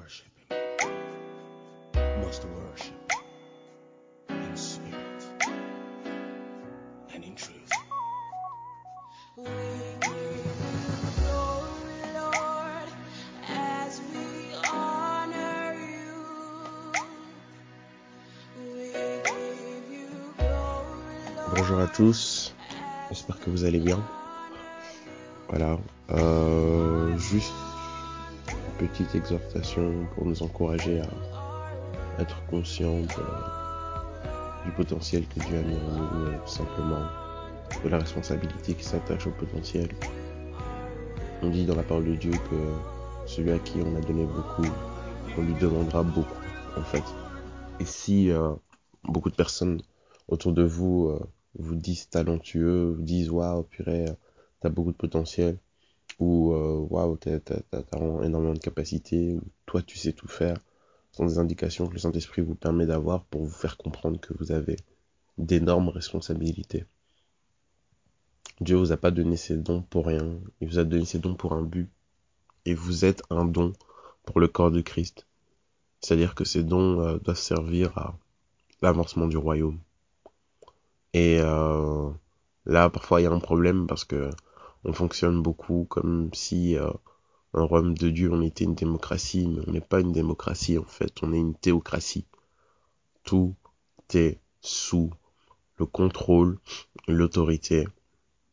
worship worship in spirit and in truth. You. Bonjour à tous, j'espère que vous allez bien. Voilà, euh, petite exhortation pour nous encourager à être conscients du potentiel que Dieu a mis en nous, euh, tout simplement, de la responsabilité qui s'attache au potentiel. On dit dans la parole de Dieu que celui à qui on a donné beaucoup, on lui demandera beaucoup, en fait. Et si euh, beaucoup de personnes autour de vous euh, vous disent talentueux, vous disent waouh, purée, t'as beaucoup de potentiel, ou euh, waouh, t'as t'as- énormément de capacités, ou toi tu sais tout faire, ce sont des indications que le Saint-Esprit vous permet d'avoir pour vous faire comprendre que vous avez d'énormes responsabilités. Dieu vous a pas donné ces dons pour rien, il vous a donné ces dons pour un but, et vous êtes un don pour le corps de Christ. C'est-à-dire que ces dons euh, doivent servir à l'avancement du royaume. Et euh, là, parfois, il y a un problème parce que on fonctionne beaucoup comme si euh, un royaume de Dieu, on était une démocratie, mais on n'est pas une démocratie en fait, on est une théocratie. Tout est sous le contrôle l'autorité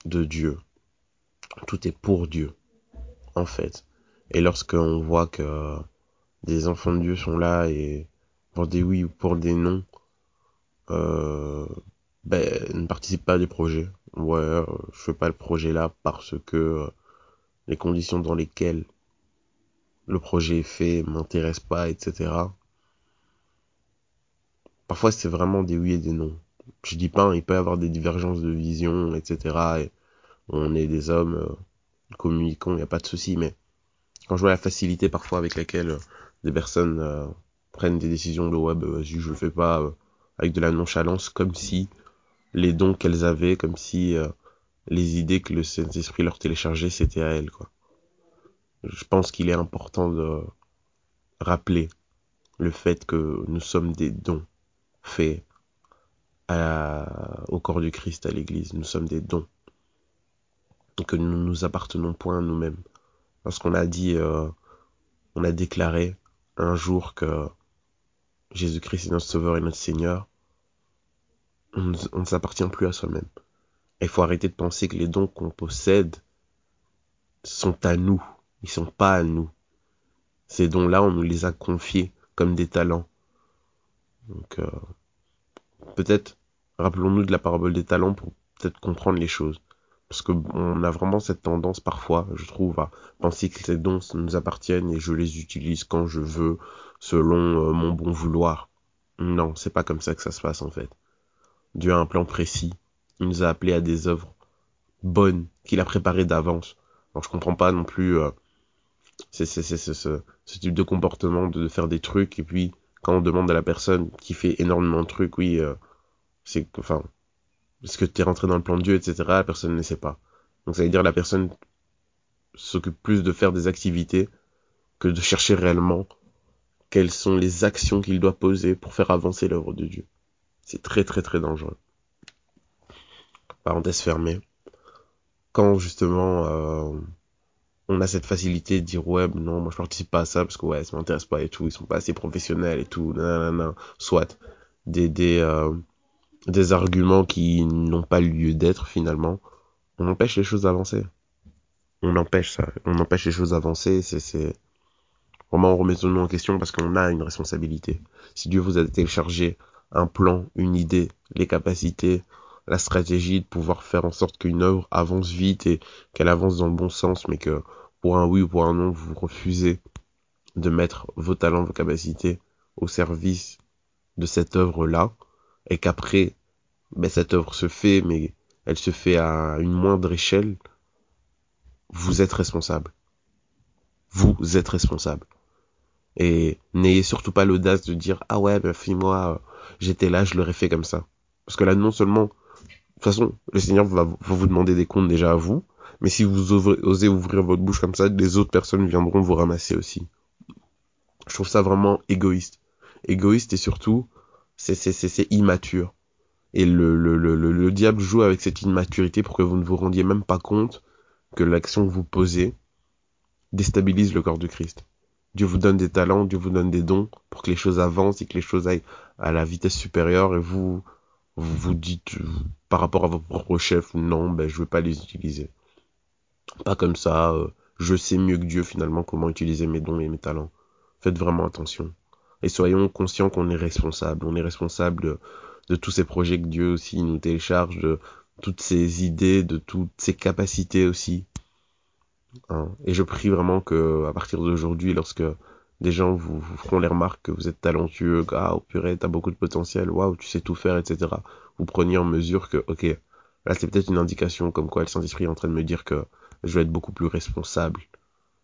de Dieu. Tout est pour Dieu, en fait. Et lorsqu'on voit que des enfants de Dieu sont là et pour des oui ou pour des non, euh, ben, ne participe pas des projets. Ouais, euh, je fais pas le projet là parce que euh, les conditions dans lesquelles le projet est fait m'intéressent pas, etc. Parfois, c'est vraiment des oui et des non. Je dis pas, hein, il peut y avoir des divergences de vision, etc. Et on est des hommes euh, communicants, il n'y a pas de souci, mais quand je vois la facilité parfois avec laquelle des personnes prennent des décisions de ouais, vas-y, je le fais pas, avec de la nonchalance, comme si les dons qu'elles avaient, comme si euh, les idées que le Saint-Esprit leur téléchargeait, c'était à elles, quoi. Je pense qu'il est important de rappeler le fait que nous sommes des dons faits à- au corps du Christ, à l'Église. Nous sommes des dons. Et que nous ne nous appartenons point à nous-mêmes. Lorsqu'on a dit, euh, on a déclaré un jour que Jésus-Christ est notre Sauveur et notre Seigneur, on, ne- s'appartient plus à soi-même. Il faut arrêter de penser que les dons qu'on possède sont à nous. Ils sont pas à nous. Ces dons-là, on nous les a confiés comme des talents. Donc, euh, peut-être, rappelons-nous de la parabole des talents pour peut-être comprendre les choses. Parce que on a vraiment cette tendance parfois, je trouve, à penser que ces dons nous appartiennent et je les utilise quand je veux, selon euh, mon bon vouloir. Non, c'est pas comme ça que ça se passe en fait. Dieu a un plan précis. Il nous a appelés à des œuvres bonnes qu'il a préparées d'avance. Alors je comprends pas non plus euh, c'est c'est c'est ce, ce type de comportement de, faire des trucs et puis quand on demande à la personne qui fait énormément de trucs, oui, euh, c'est enfin est-ce que tu es rentré dans le plan de Dieu, etc. La personne ne sait pas. Donc ça veut dire la personne s'occupe plus de faire des activités que de chercher réellement quelles sont les actions qu'il doit poser pour faire avancer l'œuvre de Dieu. C'est très très très dangereux. Parenthèse fermée. Quand justement euh, on a cette facilité de dire ouais non moi je participe pas à ça parce que ouais ça m'intéresse pas et tout. Ils sont pas assez professionnels et tout. Nanana soit des des euh, des arguments qui n'ont pas lieu d'être finalement on empêche les choses d'avancer. On empêche ça. On empêche les choses d'avancer. C'est vraiment remettons-nous en question parce qu'on a une responsabilité. Si Dieu vous a téléchargé un plan une idée les capacités la stratégie de pouvoir faire en sorte qu'une œuvre avance vite et qu'elle avance dans le bon sens mais que pour un oui ou pour un non, vous refusez de mettre vos talents, vos capacités au service de cette œuvre-là, et qu'après, ben, cette œuvre se fait, mais elle se fait à une moindre échelle, vous êtes responsable. Vous êtes responsable. Et n'ayez surtout pas l'audace de dire, ah ouais, ben, fille-moi, j'étais là, je l'aurais fait comme ça. Parce que là, non seulement, de toute façon, le Seigneur va, vous demander des comptes déjà à vous, mais si vous osez ouvrir votre bouche comme ça, les autres personnes viendront vous ramasser aussi. Je trouve ça vraiment égoïste. Égoïste et surtout, c'est, immature. Et le, le, le, le, le diable joue avec cette immaturité pour que vous ne vous rendiez même pas compte que l'action que vous posez déstabilise le corps de Christ. Dieu vous donne des talents, Dieu vous donne des dons pour que les choses avancent et que les choses aillent à la vitesse supérieure et vous vous, dites euh, par rapport à vos propres chefs non ben je veux pas les utiliser. Pas comme ça euh, je sais mieux que Dieu finalement comment utiliser mes dons et mes talents. Faites vraiment attention. Et soyons conscients qu'on est responsable. On est responsable de, de tous ces projets que Dieu aussi nous télécharge de toutes ces idées de toutes ces capacités aussi Hein. Et je prie vraiment que à partir d'aujourd'hui, lorsque des gens vous, feront les remarques que vous êtes talentueux, ah oh, purée, t'as beaucoup de potentiel, waouh, tu sais tout faire, etc. Vous preniez en mesure que, ok, là c'est peut-être une indication comme quoi le Saint-Esprit est en train de me dire que je dois être beaucoup plus responsable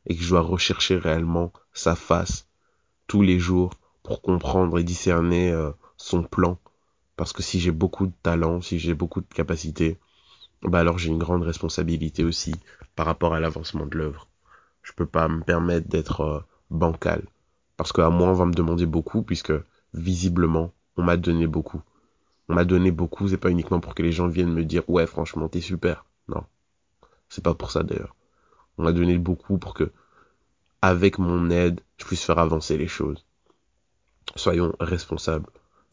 et que je dois rechercher réellement sa face tous les jours pour comprendre et discerner euh, son plan. Parce que si j'ai beaucoup de talent, si j'ai beaucoup de capacités, bah alors j'ai une grande responsabilité aussi par rapport à l'avancement de l'œuvre. Je peux pas me permettre d'être euh, bancal parce qu'à moi on va me demander beaucoup puisque visiblement on m'a donné beaucoup. On m'a donné beaucoup, c'est pas uniquement pour que les gens viennent me dire ouais franchement t'es super. Non, c'est pas pour ça d'ailleurs. On m'a donné beaucoup pour que avec mon aide je puisse faire avancer les choses. Soyons responsables.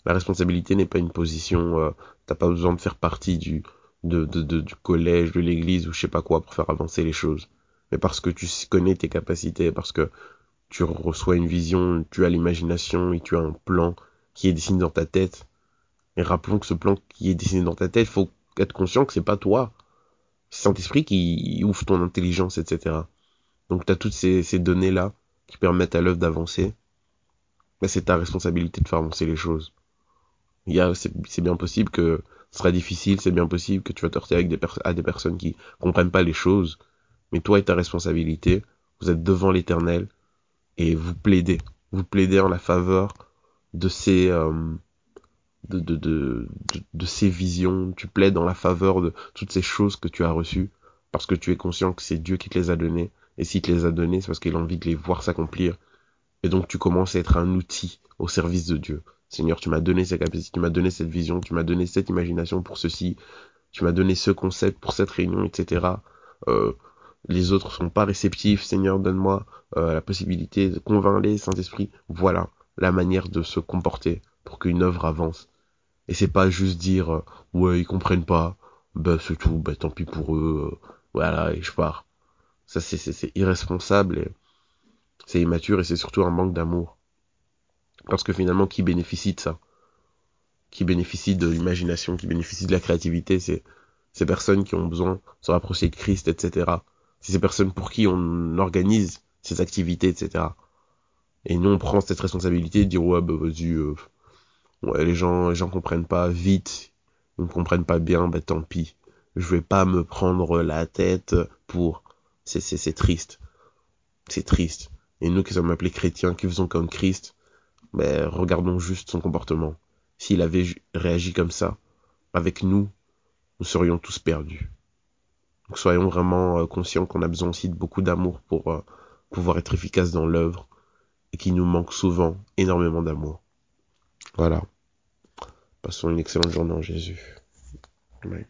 La responsabilité n'est pas une position, euh, t'as pas besoin de faire partie du de, de, de, du collège, de l'église ou je sais pas quoi pour faire avancer les choses. Mais parce que tu connais tes capacités, parce que tu reçois une vision, tu as l'imagination et tu as un plan qui est dessiné dans ta tête. Et rappelons que ce plan qui est dessiné dans ta tête, faut être conscient que c'est pas toi. C'est Saint-Esprit qui ouvre ton intelligence, etc. Donc tu as toutes ces, données-là qui permettent à l'œuvre d'avancer. Mais c'est ta responsabilité de faire avancer les choses. C'est bien possible que ce sera difficile, c'est bien possible que tu vas te heurter avec des à des personnes qui comprennent pas les choses, mais toi et ta responsabilité, vous êtes devant l'éternel et vous plaidez, vous plaidez en la faveur de ces, euh, de, de, visions, tu plaides en la faveur de toutes ces choses que tu as reçues, parce que tu es conscient que c'est Dieu qui te les a données, et s'il te les a données, c'est parce qu'il a envie de les voir s'accomplir, et donc tu commences à être un outil au service de Dieu. Seigneur, tu m'as donné cette capacité, tu m'as donné cette vision, tu m'as donné cette imagination pour ceci, tu m'as donné ce concept pour cette réunion, etc. Euh, les autres sont pas réceptifs, Seigneur, donne-moi euh, la possibilité de convaincre les Saint-Esprit. Voilà la manière de se comporter pour qu'une œuvre avance. Et c'est pas juste dire euh, ouais ils comprennent pas, bah c'est tout, bah tant pis pour eux, euh, voilà et je pars. Ça c'est c'est irresponsable et c'est immature et c'est surtout un manque d'amour. Parce que finalement, qui bénéficie de ça? Qui bénéficie de l'imagination, qui bénéficie de la créativité C'est ces personnes qui ont besoin de se rapprocher de Christ, etc. C'est ces personnes pour qui on organise ces activités, etc. Et nous, on prend cette responsabilité de dire, ouais, bah vas-y, euh, ouais, les gens, les gens comprennent pas vite, ils ne comprennent pas bien, bah tant pis. Je vais pas me prendre la tête pour... C'est, c'est, c'est triste. C'est triste. Et nous qui sommes appelés chrétiens, qui faisons comme Christ, mais regardons juste son comportement. S'il avait réagi comme ça, avec nous, nous serions tous perdus. Donc soyons vraiment euh, conscients qu'on a besoin aussi de beaucoup d'amour pour euh, pouvoir être efficace dans l'œuvre et qu'il nous manque souvent énormément d'amour. Voilà. Passons une excellente journée en Jésus. Amen.